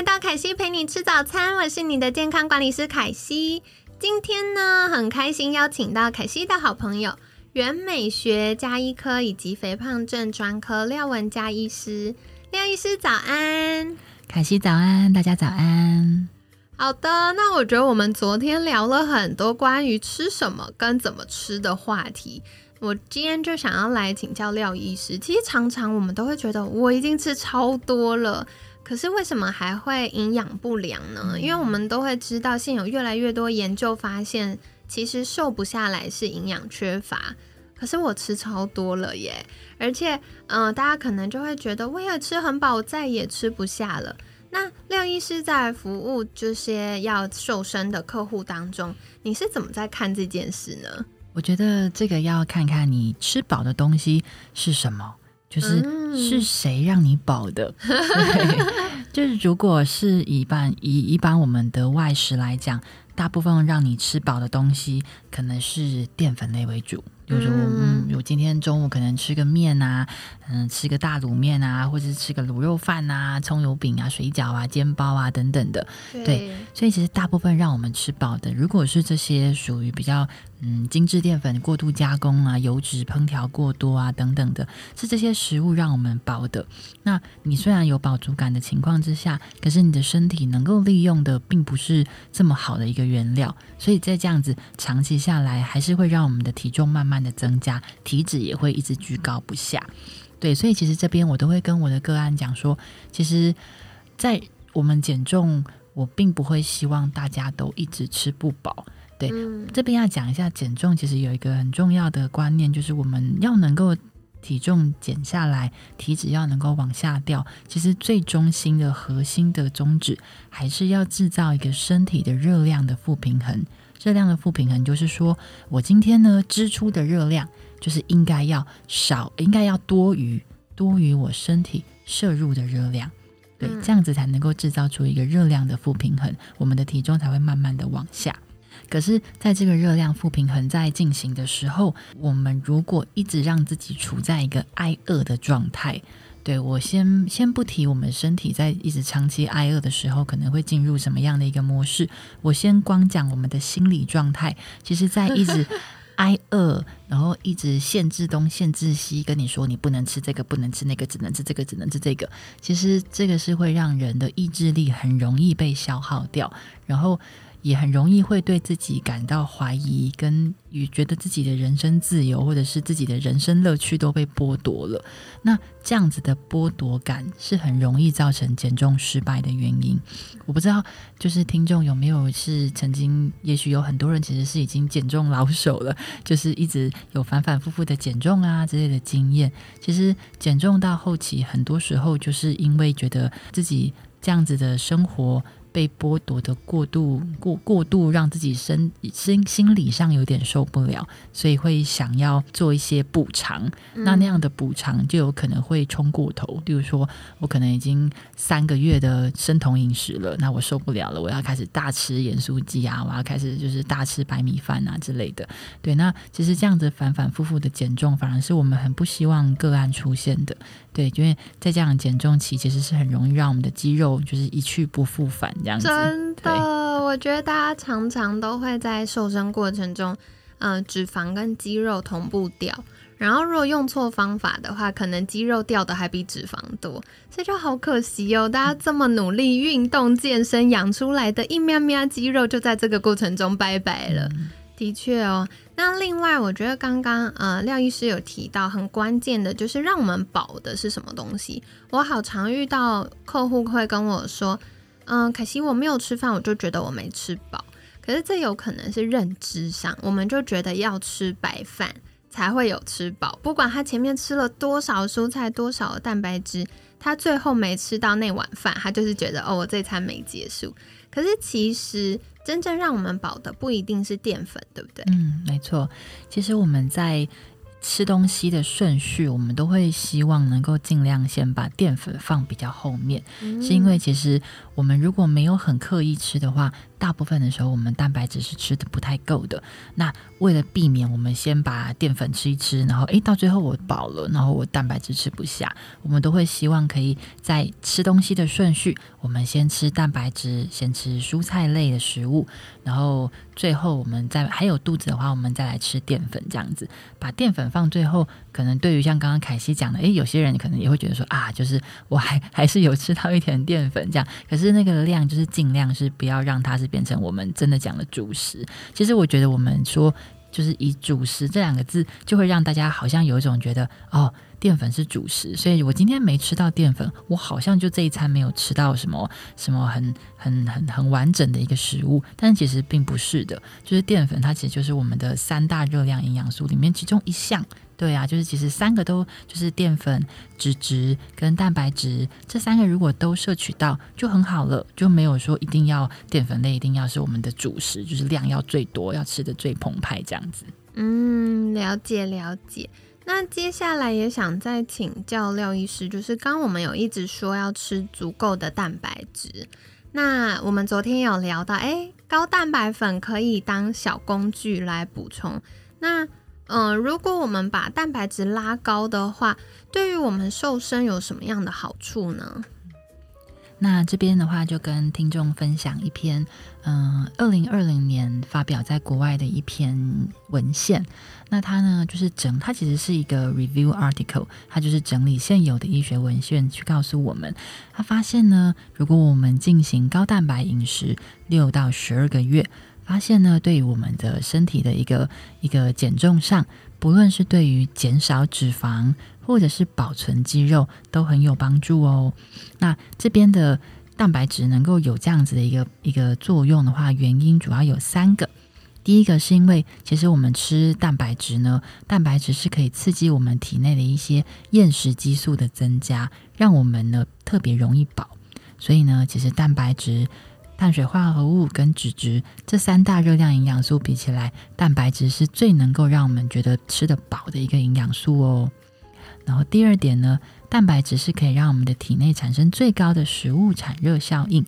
来到凯西陪你吃早餐，我是你的健康管理师凯西。今天呢，很开心邀请到凯西的好朋友，原美学加医科以及肥胖症专科廖文佳医师。廖医师早安，凯西早安，大家早安。好的，那我觉得我们昨天聊了很多关于吃什么跟怎么吃的话题，我今天就想要来请教廖医师。其实常常我们都会觉得我已经吃超多了。可是为什么还会营养不良呢？因为我们都会知道，现有越来越多研究发现，其实瘦不下来是营养缺乏。可是我吃超多了耶，而且，嗯，大家可能就会觉得，我也吃很饱，再也吃不下了。那廖医师在服务这些要瘦身的客户当中，你是怎么在看这件事呢？我觉得这个要看看你吃饱的东西是什么。就是是谁让你饱的？就是如果是一般以一般我们的外食来讲，大部分让你吃饱的东西可能是淀粉类为主。比如说，嗯，我今天中午可能吃个面啊，嗯，吃个大卤面啊，或者是吃个卤肉饭啊、葱油饼啊、水饺啊、煎包啊等等的。对，所以其实大部分让我们吃饱的，如果是这些属于比较嗯精致淀粉过度加工啊、油脂烹调过多啊等等的，是这些食物让我们饱的。那你虽然有饱足感的情况之下，可是你的身体能够利用的并不是这么好的一个原料，所以在这样子长期下来，还是会让我们的体重慢慢。的增加，体脂也会一直居高不下。对，所以其实这边我都会跟我的个案讲说，其实，在我们减重，我并不会希望大家都一直吃不饱。对，这边要讲一下减重，其实有一个很重要的观念，就是我们要能够体重减下来，体脂要能够往下掉。其实最中心的核心的宗旨，还是要制造一个身体的热量的负平衡。热量的负平衡就是说，我今天呢支出的热量就是应该要少，应该要多于多于我身体摄入的热量，对，这样子才能够制造出一个热量的负平衡，我们的体重才会慢慢的往下。可是，在这个热量负平衡在进行的时候，我们如果一直让自己处在一个挨饿的状态。对我先先不提，我们身体在一直长期挨饿的时候，可能会进入什么样的一个模式？我先光讲我们的心理状态。其实，在一直 挨饿，然后一直限制东、限制西，跟你说你不能吃这个，不能吃那个，只能吃这个，只能吃这个。其实，这个是会让人的意志力很容易被消耗掉，然后。也很容易会对自己感到怀疑，跟与觉得自己的人生自由或者是自己的人生乐趣都被剥夺了。那这样子的剥夺感是很容易造成减重失败的原因。我不知道，就是听众有没有是曾经，也许有很多人其实是已经减重老手了，就是一直有反反复复的减重啊之类的经验。其实减重到后期，很多时候就是因为觉得自己这样子的生活。被剥夺的过度过过度，让自己身心心理上有点受不了，所以会想要做一些补偿。那那样的补偿就有可能会冲过头。例如说，我可能已经三个月的生酮饮食了，那我受不了了，我要开始大吃盐酥鸡啊，我要开始就是大吃白米饭啊之类的。对，那其实这样子反反复复的减重，反而是我们很不希望个案出现的。对，因为在这样减重期，其实是很容易让我们的肌肉就是一去不复返这样子。真的，我觉得大家常常都会在瘦身过程中，嗯，脂肪跟肌肉同步掉。然后如果用错方法的话，可能肌肉掉的还比脂肪多，所以就好可惜哦。大家这么努力运动健身养出来的一喵喵肌肉，就在这个过程中拜拜了。的确哦。那另外，我觉得刚刚呃廖医师有提到很关键的，就是让我们饱的是什么东西？我好常遇到客户会跟我说，嗯，可惜我没有吃饭，我就觉得我没吃饱。可是这有可能是认知上，我们就觉得要吃白饭才会有吃饱，不管他前面吃了多少蔬菜、多少蛋白质，他最后没吃到那碗饭，他就是觉得哦，我这餐没结束。可是其实真正让我们饱的不一定是淀粉，对不对？嗯，没错。其实我们在吃东西的顺序，我们都会希望能够尽量先把淀粉放比较后面，是因为其实我们如果没有很刻意吃的话。大部分的时候，我们蛋白质是吃的不太够的。那为了避免我们先把淀粉吃一吃，然后诶，到最后我饱了，然后我蛋白质吃不下，我们都会希望可以在吃东西的顺序，我们先吃蛋白质，先吃蔬菜类的食物，然后最后我们再还有肚子的话，我们再来吃淀粉，这样子把淀粉放最后。可能对于像刚刚凯西讲的，诶，有些人可能也会觉得说啊，就是我还还是有吃到一点淀粉这样，可是那个量就是尽量是不要让它是。变成我们真的讲的主食，其实我觉得我们说就是以主食这两个字，就会让大家好像有一种觉得哦，淀粉是主食，所以我今天没吃到淀粉，我好像就这一餐没有吃到什么什么很很很很完整的一个食物，但其实并不是的，就是淀粉它其实就是我们的三大热量营养素里面其中一项。对啊，就是其实三个都就是淀粉、脂质跟蛋白质这三个，如果都摄取到就很好了，就没有说一定要淀粉类一定要是我们的主食，就是量要最多，要吃的最澎湃这样子。嗯，了解了解。那接下来也想再请教廖医师，就是刚我们有一直说要吃足够的蛋白质，那我们昨天有聊到，哎，高蛋白粉可以当小工具来补充，那。嗯，如果我们把蛋白质拉高的话，对于我们瘦身有什么样的好处呢？那这边的话，就跟听众分享一篇，嗯，二零二零年发表在国外的一篇文献。那它呢，就是整，它其实是一个 review article，它就是整理现有的医学文献，去告诉我们，他发现呢，如果我们进行高蛋白饮食六到十二个月。发现呢，对于我们的身体的一个一个减重上，不论是对于减少脂肪或者是保存肌肉，都很有帮助哦。那这边的蛋白质能够有这样子的一个一个作用的话，原因主要有三个。第一个是因为，其实我们吃蛋白质呢，蛋白质是可以刺激我们体内的一些厌食激素的增加，让我们呢特别容易饱。所以呢，其实蛋白质。碳水化合物跟脂质这三大热量营养素比起来，蛋白质是最能够让我们觉得吃得饱的一个营养素哦。然后第二点呢，蛋白质是可以让我们的体内产生最高的食物产热效应。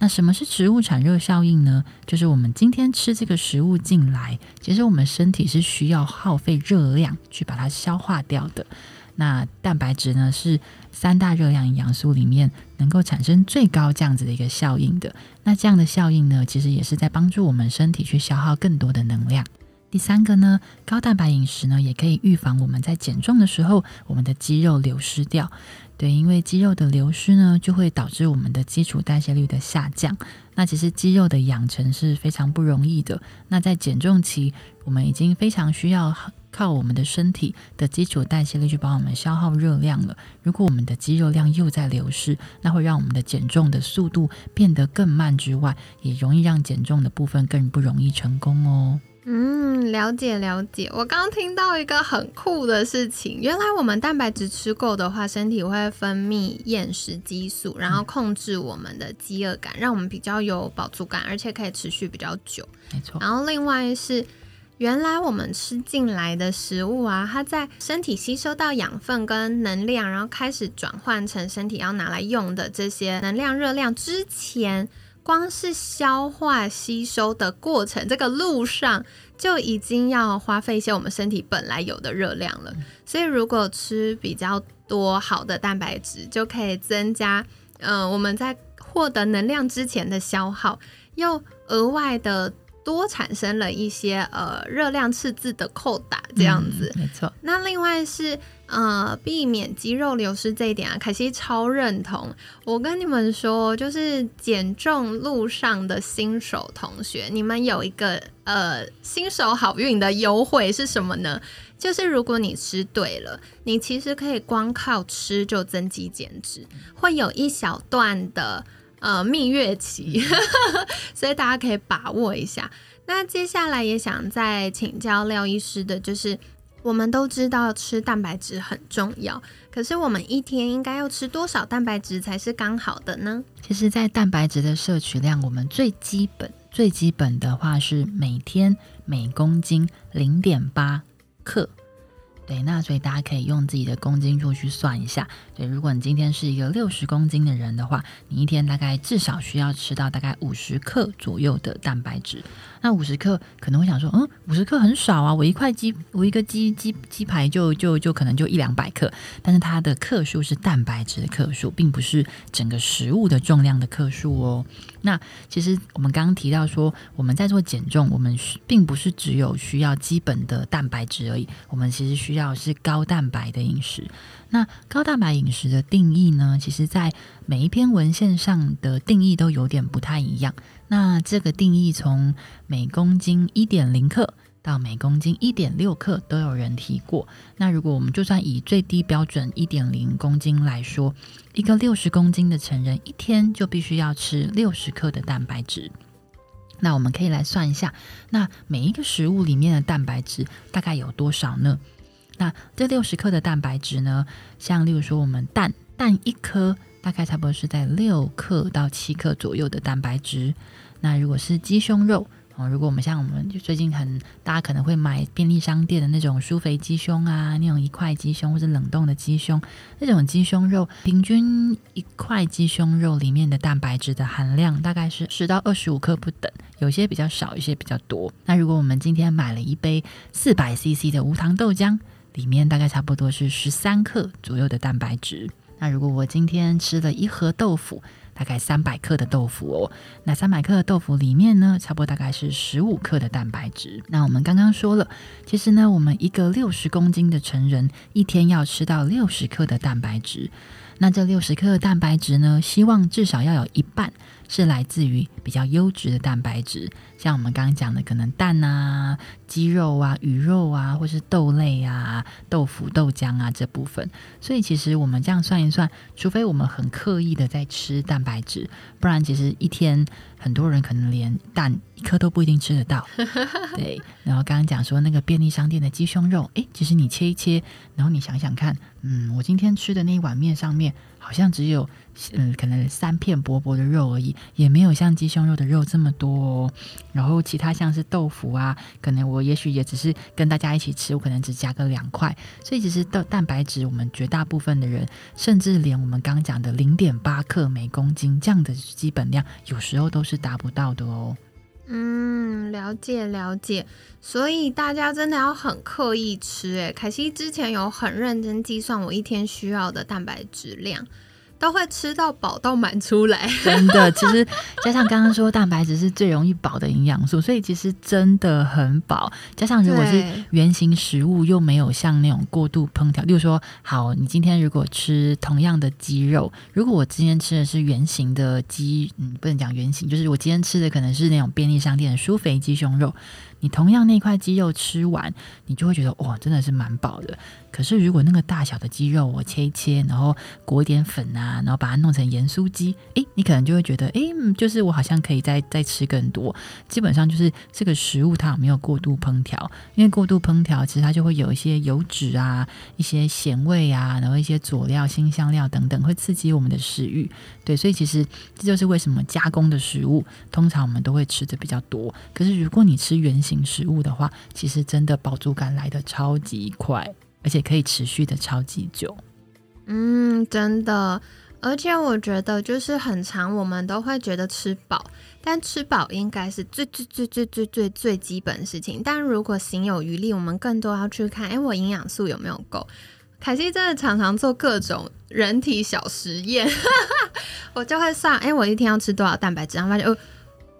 那什么是食物产热效应呢？就是我们今天吃这个食物进来，其实我们身体是需要耗费热量去把它消化掉的。那蛋白质呢，是三大热量营养素里面能够产生最高这样子的一个效应的。那这样的效应呢，其实也是在帮助我们身体去消耗更多的能量。第三个呢，高蛋白饮食呢，也可以预防我们在减重的时候，我们的肌肉流失掉。对，因为肌肉的流失呢，就会导致我们的基础代谢率的下降。那其实肌肉的养成是非常不容易的。那在减重期，我们已经非常需要。靠我们的身体的基础代谢力去帮我们消耗热量了。如果我们的肌肉量又在流失，那会让我们的减重的速度变得更慢，之外，也容易让减重的部分更不容易成功哦。嗯，了解了解。我刚刚听到一个很酷的事情，原来我们蛋白质吃够的话，身体会分泌厌食激素，然后控制我们的饥饿感，让我们比较有饱足感，而且可以持续比较久。没错。然后另外是。原来我们吃进来的食物啊，它在身体吸收到养分跟能量，然后开始转换成身体要拿来用的这些能量热量之前，光是消化吸收的过程，这个路上就已经要花费一些我们身体本来有的热量了。所以如果吃比较多好的蛋白质，就可以增加，嗯，我们在获得能量之前的消耗，又额外的。多产生了一些呃热量赤字的扣打这样子，没错。那另外是呃避免肌肉流失这一点啊，凯西超认同。我跟你们说，就是减重路上的新手同学，你们有一个呃新手好运的优惠是什么呢？就是如果你吃对了，你其实可以光靠吃就增肌减脂，会有一小段的。呃，蜜月期，所以大家可以把握一下。那接下来也想再请教廖医师的，就是我们都知道吃蛋白质很重要，可是我们一天应该要吃多少蛋白质才是刚好的呢？其实，在蛋白质的摄取量，我们最基本、最基本的话是每天每公斤零点八克。对，那所以大家可以用自己的公斤数去算一下。对，如果你今天是一个六十公斤的人的话，你一天大概至少需要吃到大概五十克左右的蛋白质。那五十克可能会想说，嗯，五十克很少啊，我一块鸡，我一个鸡鸡鸡排就就就可能就一两百克，但是它的克数是蛋白质的克数，并不是整个食物的重量的克数哦。那其实我们刚刚提到说，我们在做减重，我们并不是只有需要基本的蛋白质而已，我们其实需要是高蛋白的饮食。那高蛋白饮食的定义呢？其实，在每一篇文献上的定义都有点不太一样。那这个定义从每公斤一点零克到每公斤一点六克都有人提过。那如果我们就算以最低标准一点零公斤来说，一个六十公斤的成人一天就必须要吃六十克的蛋白质。那我们可以来算一下，那每一个食物里面的蛋白质大概有多少呢？那这六十克的蛋白质呢？像例如说，我们蛋蛋一颗大概差不多是在六克到七克左右的蛋白质。那如果是鸡胸肉哦，如果我们像我们就最近很大家可能会买便利商店的那种酥肥鸡胸啊，那种一块鸡胸或者冷冻的鸡胸，那种鸡胸肉平均一块鸡胸肉里面的蛋白质的含量大概是十到二十五克不等，有些比较少，一些比较多。那如果我们今天买了一杯四百 CC 的无糖豆浆，里面大概差不多是十三克左右的蛋白质。那如果我今天吃了一盒豆腐，大概三百克的豆腐哦，那三百克的豆腐里面呢，差不多大概是十五克的蛋白质。那我们刚刚说了，其实呢，我们一个六十公斤的成人一天要吃到六十克的蛋白质。那这六十克的蛋白质呢，希望至少要有一半。是来自于比较优质的蛋白质，像我们刚刚讲的，可能蛋啊、鸡肉啊、鱼肉啊，或是豆类啊、豆腐、豆浆啊这部分。所以其实我们这样算一算，除非我们很刻意的在吃蛋白质，不然其实一天很多人可能连蛋一颗都不一定吃得到。对，然后刚刚讲说那个便利商店的鸡胸肉，诶，其实你切一切，然后你想想看，嗯，我今天吃的那一碗面上面好像只有。嗯，可能三片薄薄的肉而已，也没有像鸡胸肉的肉这么多。然后其他像是豆腐啊，可能我也许也只是跟大家一起吃，我可能只加个两块。所以其实蛋蛋白质，我们绝大部分的人，甚至连我们刚讲的零点八克每公斤这样的基本量，有时候都是是达不到的哦。嗯，了解了解。所以大家真的要很刻意吃。诶，凯西之前有很认真计算我一天需要的蛋白质量。都会吃到饱到满出来，真的。其实加上刚刚说蛋白质是最容易饱的营养素，所以其实真的很饱。加上如果是原形食物，又没有像那种过度烹调，例如说，好，你今天如果吃同样的鸡肉，如果我今天吃的是圆形的鸡，嗯，不能讲圆形，就是我今天吃的可能是那种便利商店的酥肥鸡胸肉。你同样那块鸡肉吃完，你就会觉得哇，真的是蛮饱的。可是如果那个大小的鸡肉我切一切，然后裹一点粉啊，然后把它弄成盐酥鸡，诶，你可能就会觉得，诶，就是我好像可以再再吃更多。基本上就是这个食物它有没有过度烹调？因为过度烹调，其实它就会有一些油脂啊、一些咸味啊，然后一些佐料、新香料等等，会刺激我们的食欲。对，所以其实这就是为什么加工的食物通常我们都会吃的比较多。可是如果你吃原型食物的话，其实真的饱足感来的超级快，而且可以持续的超级久。嗯，真的。而且我觉得就是很长，我们都会觉得吃饱，但吃饱应该是最最最最最最最基本的事情。但如果行有余力，我们更多要去看，哎，我营养素有没有够。凯西真的常常做各种人体小实验，我就会算，哎，我一天要吃多少蛋白质，然后发现，哦，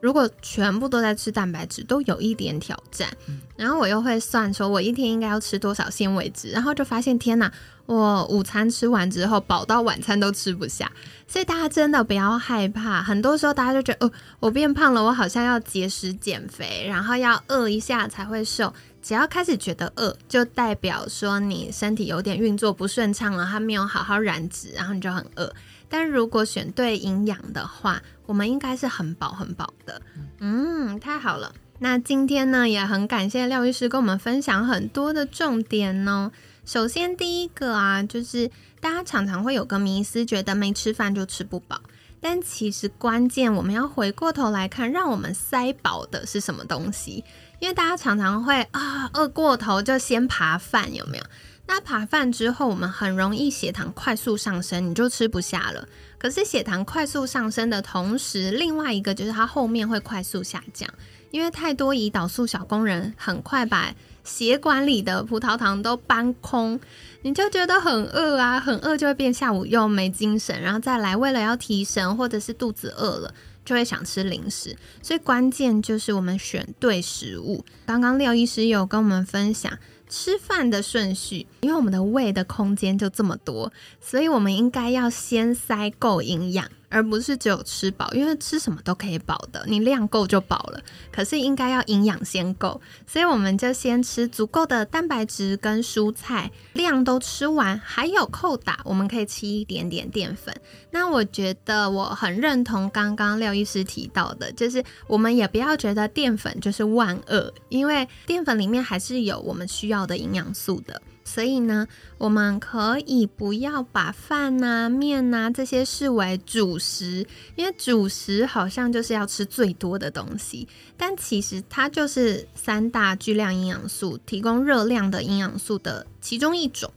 如果全部都在吃蛋白质，都有一点挑战。然后我又会算，说我一天应该要吃多少纤维质，然后就发现，天哪，我午餐吃完之后，饱到晚餐都吃不下。所以大家真的不要害怕，很多时候大家就觉得，哦，我变胖了，我好像要节食减肥，然后要饿一下才会瘦。只要开始觉得饿，就代表说你身体有点运作不顺畅了，它没有好好燃脂，然后你就很饿。但如果选对营养的话，我们应该是很饱很饱的。嗯，太好了。那今天呢，也很感谢廖医师跟我们分享很多的重点哦。首先第一个啊，就是大家常常会有个迷思，觉得没吃饭就吃不饱。但其实关键我们要回过头来看，让我们塞饱的是什么东西？因为大家常常会啊饿过头就先扒饭，有没有？那扒饭之后，我们很容易血糖快速上升，你就吃不下了。可是血糖快速上升的同时，另外一个就是它后面会快速下降，因为太多胰岛素小工人很快把血管里的葡萄糖都搬空，你就觉得很饿啊，很饿就会变下午又没精神，然后再来为了要提神或者是肚子饿了，就会想吃零食。所以关键就是我们选对食物。刚刚廖医师有跟我们分享。吃饭的顺序，因为我们的胃的空间就这么多，所以我们应该要先塞够营养。而不是只有吃饱，因为吃什么都可以饱的，你量够就饱了。可是应该要营养先够，所以我们就先吃足够的蛋白质跟蔬菜，量都吃完，还有扣打，我们可以吃一点点淀粉。那我觉得我很认同刚刚廖医师提到的，就是我们也不要觉得淀粉就是万恶，因为淀粉里面还是有我们需要的营养素的。所以呢，我们可以不要把饭呐、面呐这些视为主食，因为主食好像就是要吃最多的东西，但其实它就是三大巨量营养素提供热量的营养素的其中一种。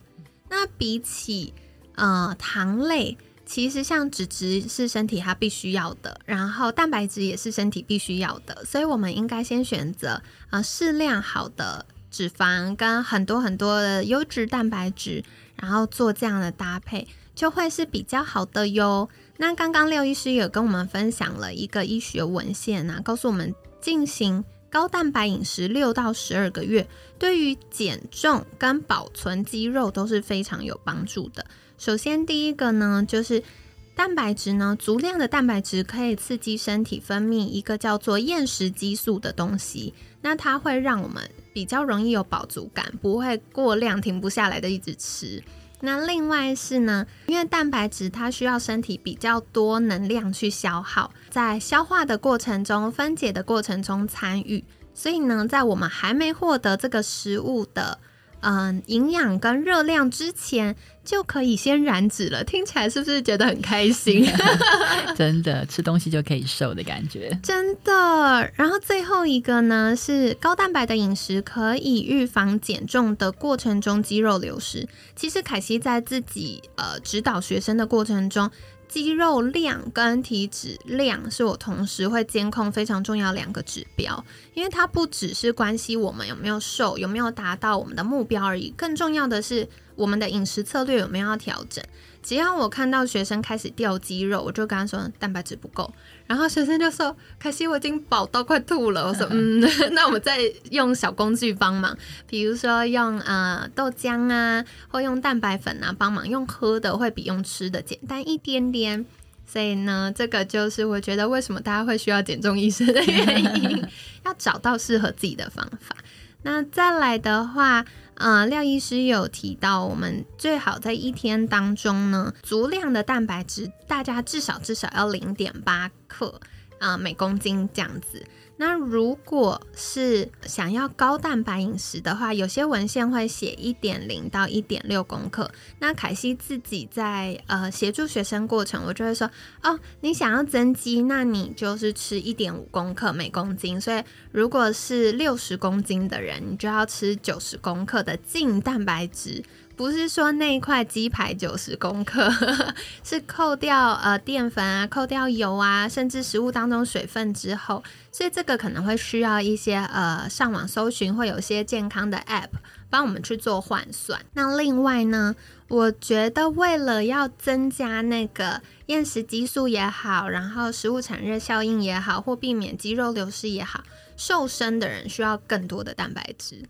那比起呃糖类，其实像脂质是身体它必须要的，然后蛋白质也是身体必须要的，所以我们应该先选择呃适量好的。脂肪跟很多很多的优质蛋白质，然后做这样的搭配，就会是比较好的哟。那刚刚廖医师有跟我们分享了一个医学文献啊，告诉我们进行高蛋白饮食六到十二个月，对于减重跟保存肌肉都是非常有帮助的。首先第一个呢，就是蛋白质呢，足量的蛋白质可以刺激身体分泌一个叫做厌食激素的东西，那它会让我们。比较容易有饱足感，不会过量停不下来的一直吃。那另外是呢，因为蛋白质它需要身体比较多能量去消耗，在消化的过程中、分解的过程中参与，所以呢，在我们还没获得这个食物的。嗯，营养跟热量之前就可以先燃脂了，听起来是不是觉得很开心？真的，吃东西就可以瘦的感觉，真的。然后最后一个呢，是高蛋白的饮食可以预防减重的过程中肌肉流失。其实凯西在自己呃指导学生的过程中。肌肉量跟体脂量是我同时会监控非常重要两个指标，因为它不只是关系我们有没有瘦，有没有达到我们的目标而已，更重要的是我们的饮食策略有没有要调整。只要我看到学生开始掉肌肉，我就跟他说蛋白质不够，然后学生就说：“可惜我已经饱到快吐了。”我说：“嗯，那我们再用小工具帮忙，比如说用呃豆浆啊，或用蛋白粉啊帮忙，用喝的会比用吃的简单一点点。所以呢，这个就是我觉得为什么大家会需要减重医生的原因，要找到适合自己的方法。那再来的话。啊，廖医师有提到，我们最好在一天当中呢，足量的蛋白质，大家至少至少要零点八克啊每公斤这样子。那如果是想要高蛋白饮食的话，有些文献会写一点零到一点六公克。那凯西自己在呃协助学生过程，我就会说哦，你想要增肌，那你就是吃一点五公克每公斤。所以如果是六十公斤的人，你就要吃九十公克的净蛋白质。不是说那一块鸡排九十公克，是扣掉呃淀粉啊，扣掉油啊，甚至食物当中水分之后，所以这个可能会需要一些呃上网搜寻，会有些健康的 App 帮我们去做换算。那另外呢，我觉得为了要增加那个厌食激素也好，然后食物产热效应也好，或避免肌肉流失也好，瘦身的人需要更多的蛋白质，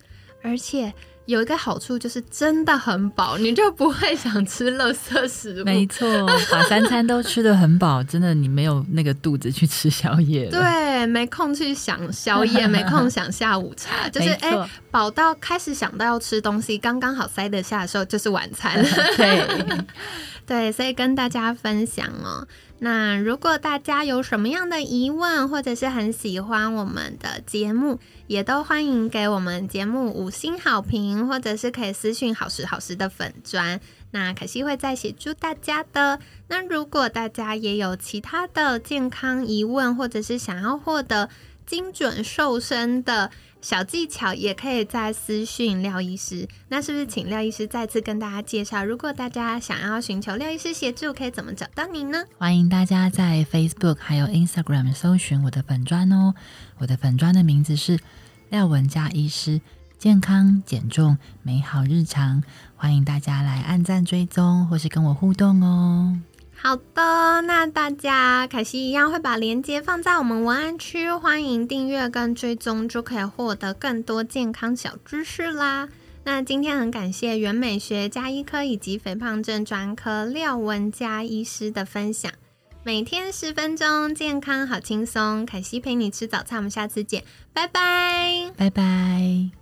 而且。有一个好处就是真的很饱，你就不会想吃垃圾食物。没错，把三餐都吃的很饱，真的你没有那个肚子去吃宵夜对，没空去想宵夜，没空想下午茶，就是哎，饱到开始想到要吃东西，刚刚好塞得下的时候就是晚餐。对，对，所以跟大家分享哦。那如果大家有什么样的疑问，或者是很喜欢我们的节目，也都欢迎给我们节目五星好评，或者是可以私信好时好时的粉砖。那可惜会再协助大家的。那如果大家也有其他的健康疑问，或者是想要获得精准瘦身的。小技巧也可以在私讯廖医师，那是不是请廖医师再次跟大家介绍？如果大家想要寻求廖医师协助，可以怎么找到您呢？欢迎大家在 Facebook 还有 Instagram 搜寻我的粉砖哦，我的粉砖的名字是廖文佳医师，健康减重美好日常，欢迎大家来按赞追踪或是跟我互动哦。好的，那大家凯西一样会把链接放在我们文案区，欢迎订阅跟追踪，就可以获得更多健康小知识啦。那今天很感谢原美学加医科以及肥胖症专科廖文佳医师的分享，每天十分钟，健康好轻松。凯西陪你吃早餐，我们下次见，拜拜，拜拜。